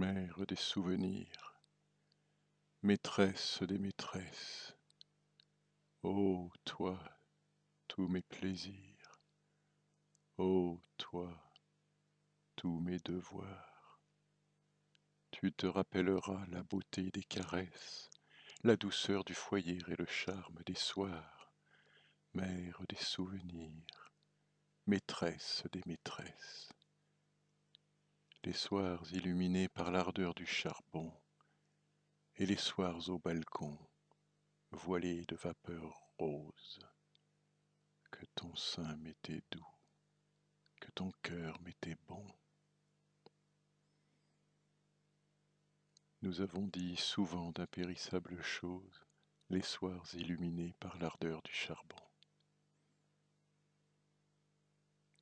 mère des souvenirs, maîtresse des maîtresses, ô toi, tous mes plaisirs, ô toi, tous mes devoirs. Tu te rappelleras la beauté des caresses, la douceur du foyer et le charme des soirs, mère des souvenirs, maîtresse des maîtresses les soirs illuminés par l'ardeur du charbon, et les soirs au balcon, voilés de vapeurs roses, que ton sein m'était doux, que ton cœur m'était bon. Nous avons dit souvent d'impérissables choses les soirs illuminés par l'ardeur du charbon.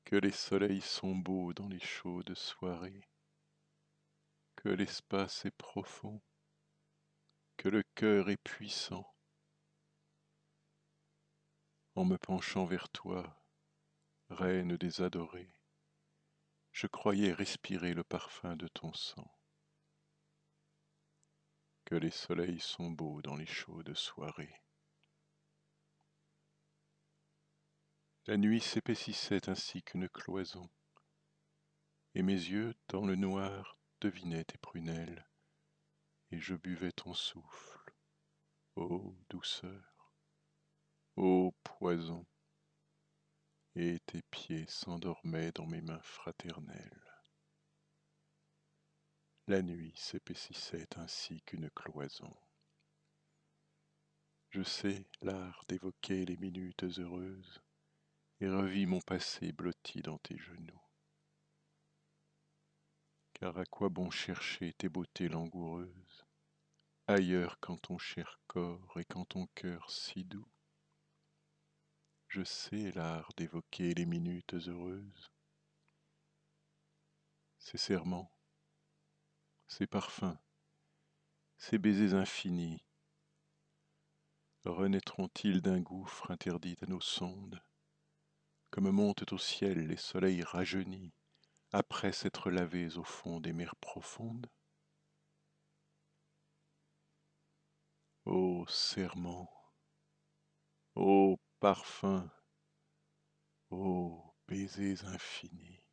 Que les soleils sont beaux dans les chaudes soirées, que l'espace est profond, que le cœur est puissant. En me penchant vers toi, reine des adorés, je croyais respirer le parfum de ton sang. Que les soleils sont beaux dans les chaudes soirées. La nuit s'épaississait ainsi qu'une cloison, et mes yeux, dans le noir, devinais tes prunelles, et je buvais ton souffle, ô douceur, ô poison, et tes pieds s'endormaient dans mes mains fraternelles. La nuit s'épaississait ainsi qu'une cloison. Je sais l'art d'évoquer les minutes heureuses, et revis mon passé blotti dans tes genoux. Car à quoi bon chercher tes beautés langoureuses? Ailleurs qu'en ton cher corps et qu'en ton cœur si doux. Je sais l'art d'évoquer les minutes heureuses, ces serments, ces parfums, ces baisers infinis, renaîtront-ils d'un gouffre interdit à nos sondes, comme montent au ciel les soleils rajeunis après s'être lavés au fond des mers profondes. Ô serment, ô parfum, ô baisers infinis,